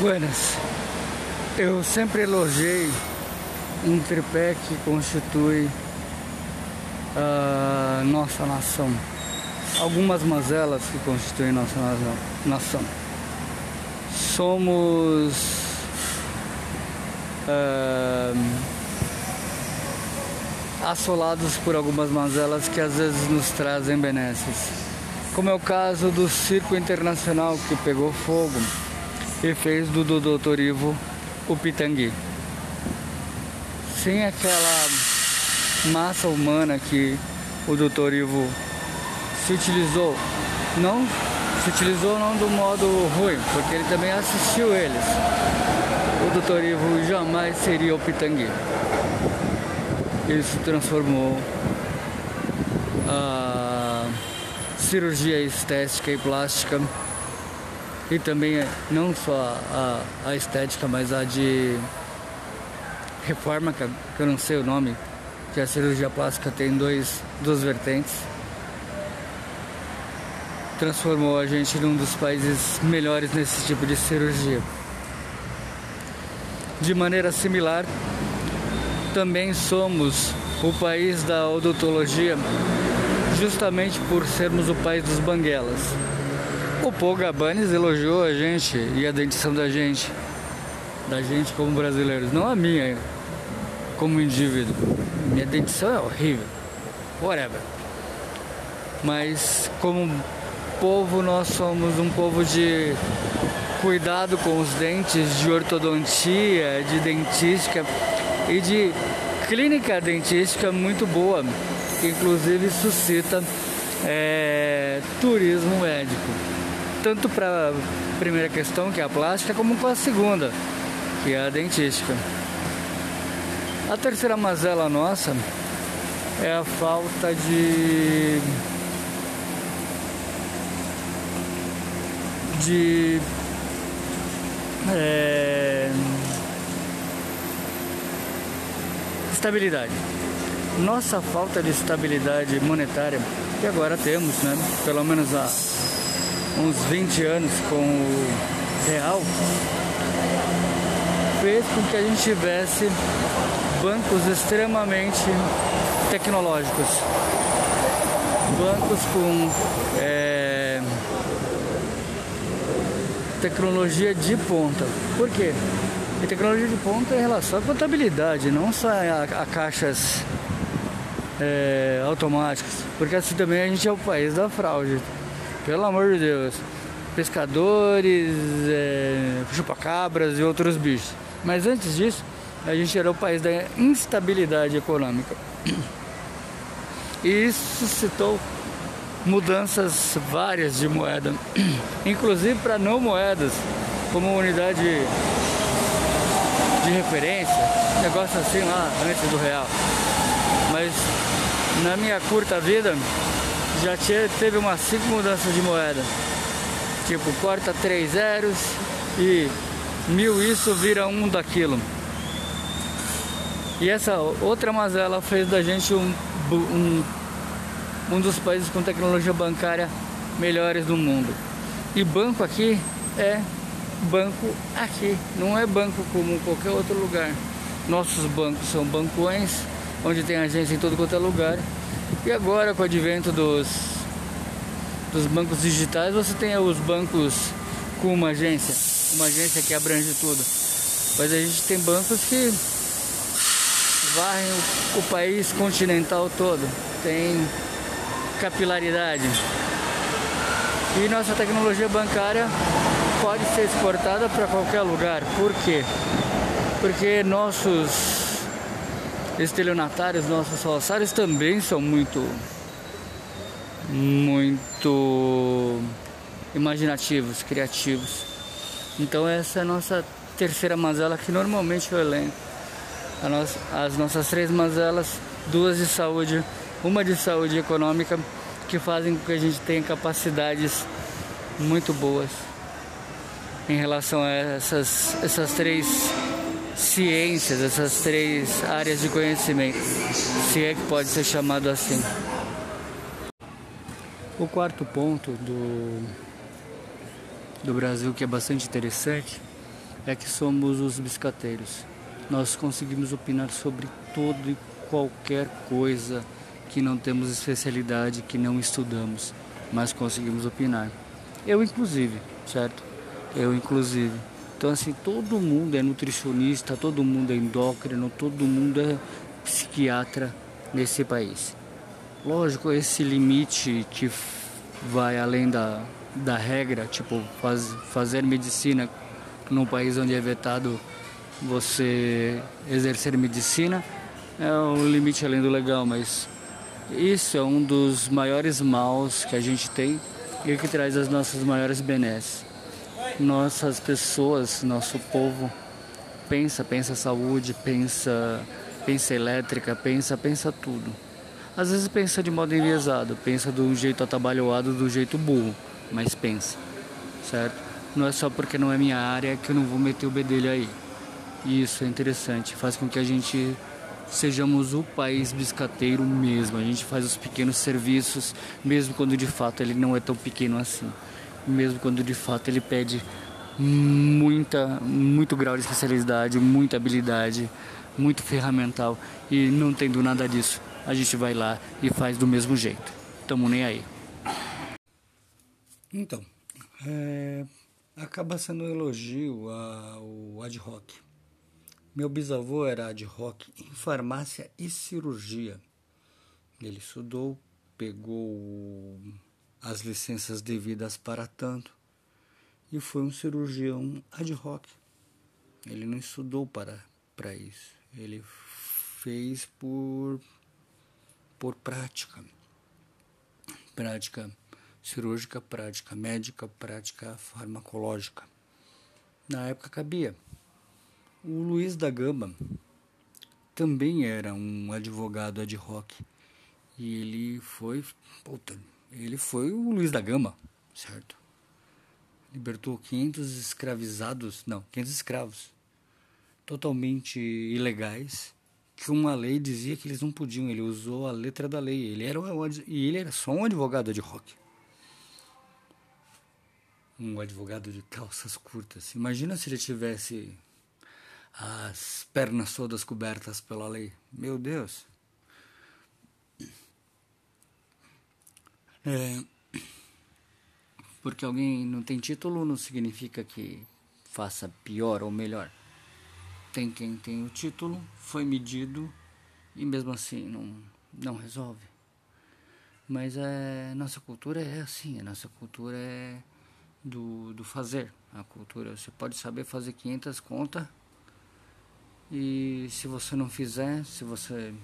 Buenas. Eu sempre elogiei um tripé que constitui a nossa nação. Algumas mazelas que constituem nossa nação. Somos uh, assolados por algumas mazelas que às vezes nos trazem benesses. Como é o caso do circo internacional que pegou fogo e fez do Dr. Ivo o Pitangui. Sem aquela massa humana que o Dr. Ivo se utilizou, não se utilizou não do modo ruim, porque ele também assistiu eles. O Dr. Ivo jamais seria o Pitangui. Ele se transformou a cirurgia estética e plástica e também é não só a, a estética, mas a de reforma, que eu não sei o nome, que a cirurgia plástica tem dois, duas vertentes. Transformou a gente num dos países melhores nesse tipo de cirurgia. De maneira similar, também somos o país da odontologia, justamente por sermos o país dos banguelas. O Paul Gabanes elogiou a gente e a dentição da gente, da gente como brasileiros, não a minha como indivíduo. Minha dentição é horrível, whatever. Mas como povo, nós somos um povo de cuidado com os dentes, de ortodontia, de dentística e de clínica dentística muito boa, que inclusive suscita é, turismo médico tanto para a primeira questão, que é a plástica, como para a segunda, que é a dentística. A terceira mazela nossa é a falta de de é, estabilidade. Nossa falta de estabilidade monetária, que agora temos, né? Pelo menos a uns 20 anos com o real, fez com que a gente tivesse bancos extremamente tecnológicos. Bancos com é, tecnologia de ponta. Por quê? E tecnologia de ponta em relação à contabilidade, não só a, a caixas é, automáticas, porque assim também a gente é o país da fraude. Pelo amor de Deus. Pescadores, é, chupacabras e outros bichos. Mas antes disso, a gente era o país da instabilidade econômica. E isso suscitou mudanças várias de moeda, inclusive para não moedas, como unidade de referência, negócio assim lá antes do real. Mas na minha curta vida, já teve umas cinco mudanças de moeda. Tipo, corta três zeros e mil isso vira um daquilo. E essa outra mazela fez da gente um, um, um dos países com tecnologia bancária melhores do mundo. E banco aqui é banco aqui, não é banco como qualquer outro lugar. Nossos bancos são bancões, onde tem agência em todo quanto é lugar e agora com o advento dos, dos bancos digitais, você tem os bancos com uma agência, uma agência que abrange tudo. Mas a gente tem bancos que varrem o, o país continental todo, tem capilaridade. E nossa tecnologia bancária pode ser exportada para qualquer lugar. Por quê? Porque nossos estelionatários, nossos falsários também são muito muito imaginativos, criativos. Então essa é a nossa terceira mazela que normalmente eu elenco. Nossa, as nossas três mazelas, duas de saúde, uma de saúde econômica, que fazem com que a gente tenha capacidades muito boas em relação a essas, essas três ciências, essas três áreas de conhecimento, se é que pode ser chamado assim. O quarto ponto do, do Brasil que é bastante interessante é que somos os biscateiros. Nós conseguimos opinar sobre todo e qualquer coisa que não temos especialidade, que não estudamos, mas conseguimos opinar. Eu inclusive, certo? Eu inclusive. Então assim, todo mundo é nutricionista, todo mundo é endócrino, todo mundo é psiquiatra nesse país. Lógico, esse limite que vai além da, da regra, tipo faz, fazer medicina num país onde é vetado você exercer medicina, é um limite além do legal, mas isso é um dos maiores maus que a gente tem e que traz as nossas maiores benesses. Nossas pessoas, nosso povo pensa, pensa saúde, pensa, pensa elétrica, pensa, pensa tudo. Às vezes pensa de modo enviesado, pensa do jeito atabalhoado, do jeito burro, mas pensa, certo? Não é só porque não é minha área que eu não vou meter o bedelho aí. Isso é interessante, faz com que a gente sejamos o país biscateiro mesmo. A gente faz os pequenos serviços, mesmo quando de fato ele não é tão pequeno assim. Mesmo quando de fato ele pede muita, muito grau de especialidade, muita habilidade, muito ferramental e não tendo nada disso, a gente vai lá e faz do mesmo jeito. Tamo nem aí. Então, é, acaba sendo um elogio ao ad hoc meu bisavô era ad hoc em farmácia e cirurgia. Ele estudou, pegou as licenças devidas para tanto e foi um cirurgião ad hoc. Ele não estudou para, para isso. Ele fez por, por prática. Prática cirúrgica, prática médica, prática farmacológica. Na época cabia. O Luiz da Gama também era um advogado ad hoc. E ele foi. Puta, ele foi o Luiz da Gama, certo? Libertou 500 escravizados, não, 500 escravos, totalmente ilegais, que uma lei dizia que eles não podiam. Ele usou a letra da lei. Ele era um, e ele era só um advogado ad hoc. Um advogado de calças curtas. Imagina se ele tivesse as pernas todas cobertas pela lei. Meu Deus. É, porque alguém não tem título não significa que faça pior ou melhor. Tem quem tem o título, foi medido e mesmo assim não, não resolve. Mas é, nossa cultura é assim, a nossa cultura é do, do fazer. A cultura, você pode saber fazer 500 contas e se você não fizer, se você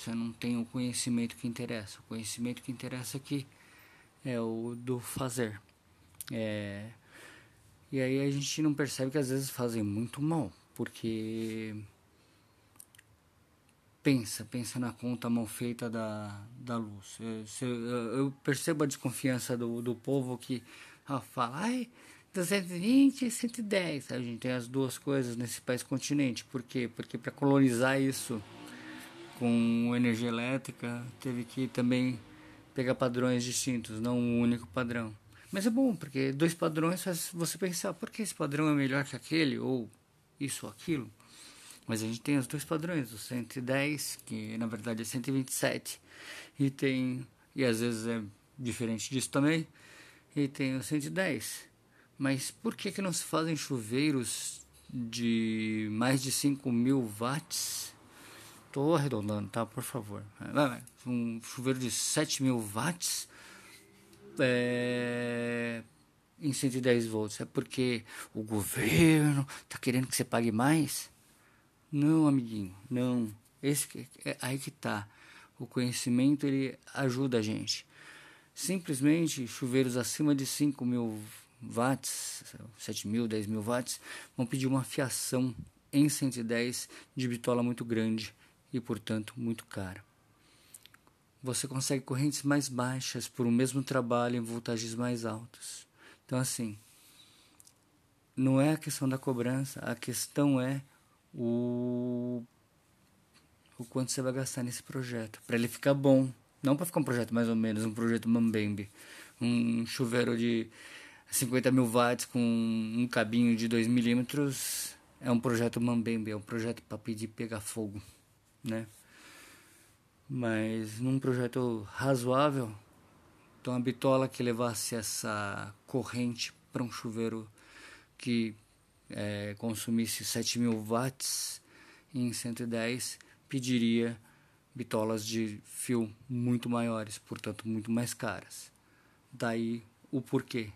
você não tem o conhecimento que interessa, o conhecimento que interessa aqui é o do fazer. É, e aí a gente não percebe que às vezes fazem muito mal, porque pensa, pensa na conta mal feita da, da luz. Eu, eu percebo a desconfiança do, do povo que ah, fala, ai, 220 e 110. A gente tem as duas coisas nesse país continente. Por quê? Porque para colonizar isso com energia elétrica, teve que também pegar padrões distintos, não um único padrão. Mas é bom, porque dois padrões faz você pensar, por que esse padrão é melhor que aquele, ou isso ou aquilo? Mas a gente tem os dois padrões, o 110, que na verdade é 127, e tem, e às vezes é diferente disso também, e tem o 110 mas por que, que não se fazem chuveiros de mais de 5 mil watts? Estou arredondando, tá? Por favor. Um chuveiro de 7 mil watts é, em 110 volts. É porque o governo está querendo que você pague mais? Não, amiguinho, não. Esse, é aí que tá. O conhecimento ele ajuda a gente. Simplesmente chuveiros acima de 5 mil watts, 7 mil, 10 mil watts, vão pedir uma fiação em 110 de bitola muito grande e, portanto, muito cara. Você consegue correntes mais baixas por o mesmo trabalho em voltagens mais altas. Então, assim, não é a questão da cobrança, a questão é o, o quanto você vai gastar nesse projeto, para ele ficar bom. Não para ficar um projeto mais ou menos, um projeto mambembe, um chuveiro de 50 mil watts com um cabinho de 2 milímetros é um projeto mambembe, é um projeto para pedir pegar fogo, né? Mas num projeto razoável, então a bitola que levasse essa corrente para um chuveiro que é, consumisse 7 mil watts em 110, pediria bitolas de fio muito maiores, portanto muito mais caras. Daí o porquê,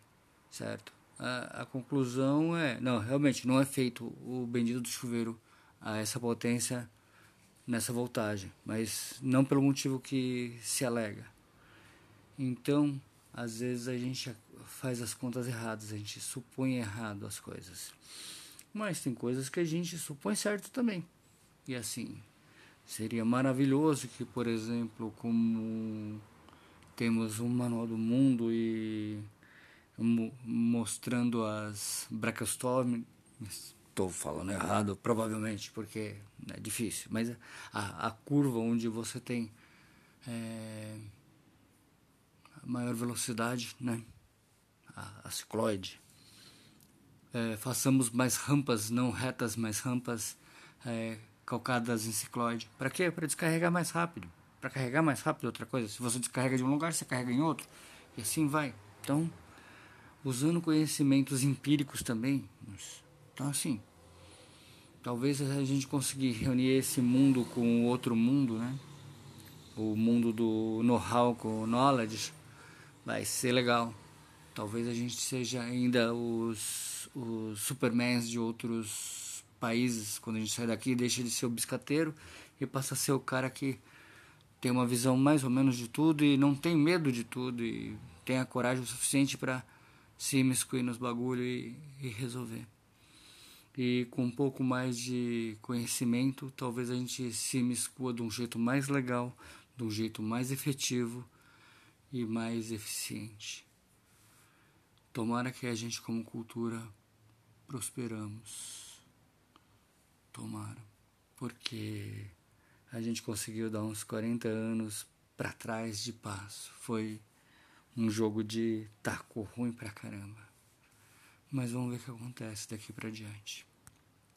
certo? A, a, conclusão é, não, realmente não é feito o bendito do chuveiro a essa potência nessa voltagem, mas não pelo motivo que se alega. Então, às vezes a gente faz as contas erradas, a gente supõe errado as coisas. Mas tem coisas que a gente supõe certo também. E assim, seria maravilhoso que, por exemplo, como temos um manual do mundo e mostrando as brachiostomes, estou falando errado, provavelmente, porque é difícil, mas a, a curva onde você tem é, maior velocidade, né? a, a cicloide. É, façamos mais rampas, não retas, mas rampas é, calcadas em cicloide. Para quê? Para descarregar mais rápido. Para carregar mais rápido, outra coisa. Se você descarrega de um lugar, você carrega em outro. E assim vai. Então, usando conhecimentos empíricos também. Então, assim, talvez a gente conseguir reunir esse mundo com o outro mundo, né? O mundo do know-how com o knowledge vai ser legal. Talvez a gente seja ainda os, os supermans de outros países. Quando a gente sai daqui, deixa de ser o biscateiro e passa a ser o cara que tem uma visão mais ou menos de tudo e não tem medo de tudo e tem a coragem o suficiente para se imiscuir nos bagulho e, e resolver. E com um pouco mais de conhecimento, talvez a gente se imiscua de um jeito mais legal, de um jeito mais efetivo e mais eficiente. Tomara que a gente, como cultura, prosperamos. Tomara. Porque a gente conseguiu dar uns 40 anos para trás de passo. Foi um jogo de taco ruim pra caramba. Mas vamos ver o que acontece daqui para diante.